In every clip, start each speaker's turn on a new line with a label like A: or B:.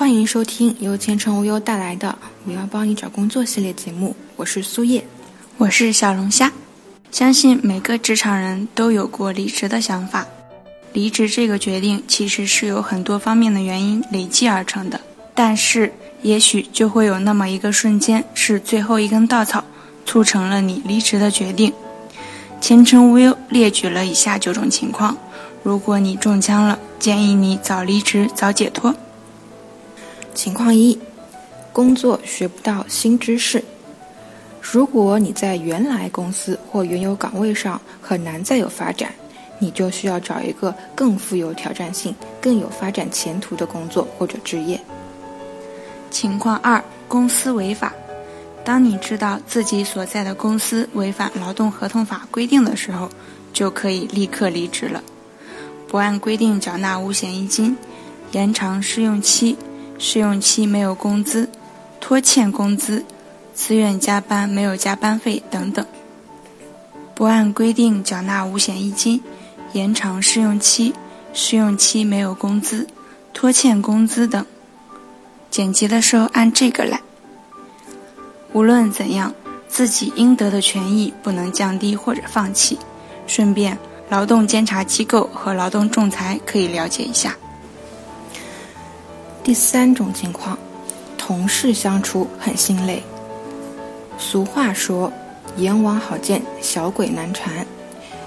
A: 欢迎收听由前程无忧带来的“我要帮你找工作”系列节目，我是苏叶，
B: 我是小龙虾。相信每个职场人都有过离职的想法，离职这个决定其实是有很多方面的原因累积而成的，但是也许就会有那么一个瞬间是最后一根稻草，促成了你离职的决定。前程无忧列举了以下九种情况，如果你中枪了，建议你早离职早解脱。
A: 情况一，工作学不到新知识。如果你在原来公司或原有岗位上很难再有发展，你就需要找一个更富有挑战性、更有发展前途的工作或者职业。
B: 情况二，公司违法。当你知道自己所在的公司违反劳动合同法规定的时候，就可以立刻离职了。不按规定缴纳五险一金，延长试用期，试用期没有工资，拖欠工资，自愿加班没有加班费等等。不按规定缴纳五险一金，延长试用期，试用期没有工资，拖欠工资等。剪辑的时候按这个来。无论怎样，自己应得的权益不能降低或者放弃。顺便，劳动监察机构和劳动仲裁可以了解一下。
A: 第三种情况，同事相处很心累。俗话说：“阎王好见，小鬼难缠。”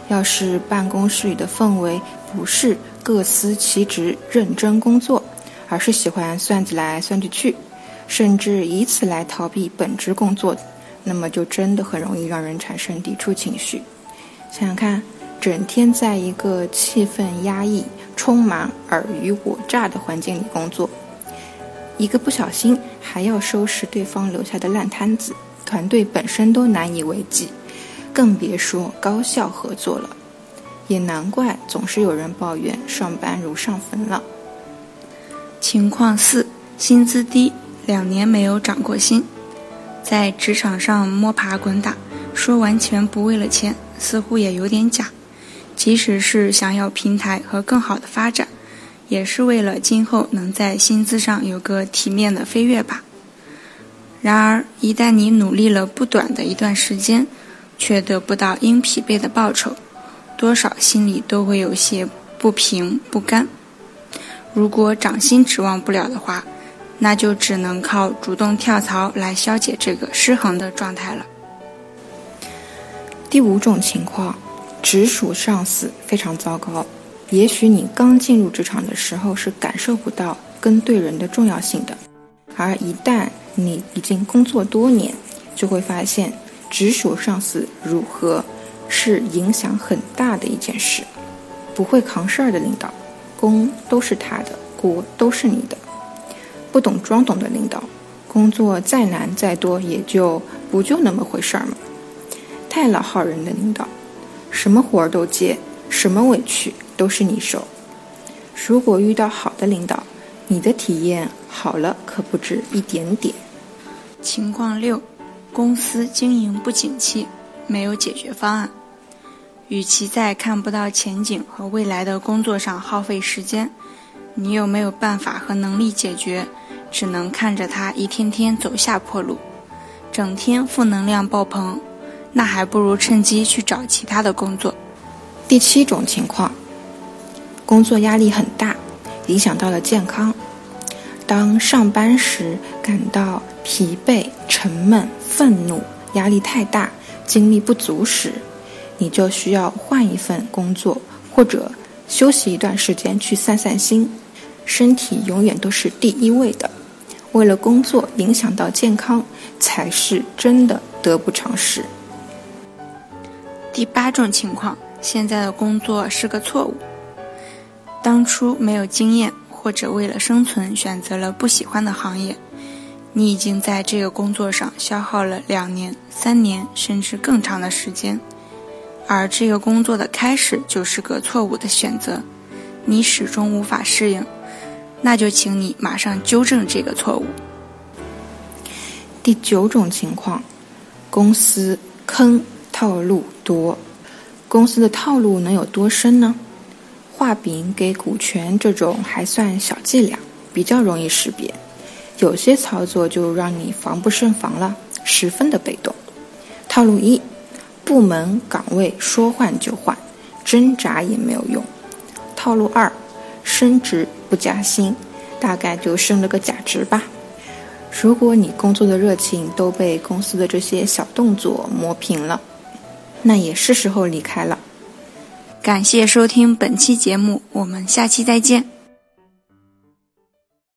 A: 要是办公室里的氛围不是各司其职、认真工作，而是喜欢算计来算计去。甚至以此来逃避本职工作，那么就真的很容易让人产生抵触情绪。想想看，整天在一个气氛压抑、充满尔虞我诈的环境里工作，一个不小心还要收拾对方留下的烂摊子，团队本身都难以为继，更别说高效合作了。也难怪总是有人抱怨上班如上坟了。
B: 情况四：薪资低。两年没有涨过薪，在职场上摸爬滚打，说完全不为了钱，似乎也有点假。即使是想要平台和更好的发展，也是为了今后能在薪资上有个体面的飞跃吧。然而，一旦你努力了不短的一段时间，却得不到应匹配的报酬，多少心里都会有些不平不甘。如果涨薪指望不了的话，那就只能靠主动跳槽来消解这个失衡的状态了。
A: 第五种情况，直属上司非常糟糕。也许你刚进入职场的时候是感受不到跟对人的重要性的，而一旦你已经工作多年，就会发现直属上司如何是影响很大的一件事。不会扛事儿的领导，功都是他的，锅都是你的。不懂装懂的领导，工作再难再多，也就不就那么回事儿嘛。太老好人的领导，什么活儿都接，什么委屈都是你受。如果遇到好的领导，你的体验好了可不止一点点。
B: 情况六，公司经营不景气，没有解决方案。与其在看不到前景和未来的工作上耗费时间，你又没有办法和能力解决？只能看着他一天天走下坡路，整天负能量爆棚，那还不如趁机去找其他的工作。
A: 第七种情况，工作压力很大，影响到了健康。当上班时感到疲惫、沉闷、愤怒、压力太大、精力不足时，你就需要换一份工作，或者休息一段时间去散散心。身体永远都是第一位的。为了工作影响到健康，才是真的得不偿失。
B: 第八种情况，现在的工作是个错误。当初没有经验，或者为了生存选择了不喜欢的行业，你已经在这个工作上消耗了两年、三年，甚至更长的时间。而这个工作的开始就是个错误的选择，你始终无法适应。那就请你马上纠正这个错误。
A: 第九种情况，公司坑套路多，公司的套路能有多深呢？画饼给股权这种还算小伎俩，比较容易识别；有些操作就让你防不胜防了，十分的被动。套路一：部门岗位说换就换，挣扎也没有用。套路二：升职不加薪，大概就升了个假职吧。如果你工作的热情都被公司的这些小动作磨平了，那也是时候离开了。
B: 感谢收听本期节目，我们下期再见。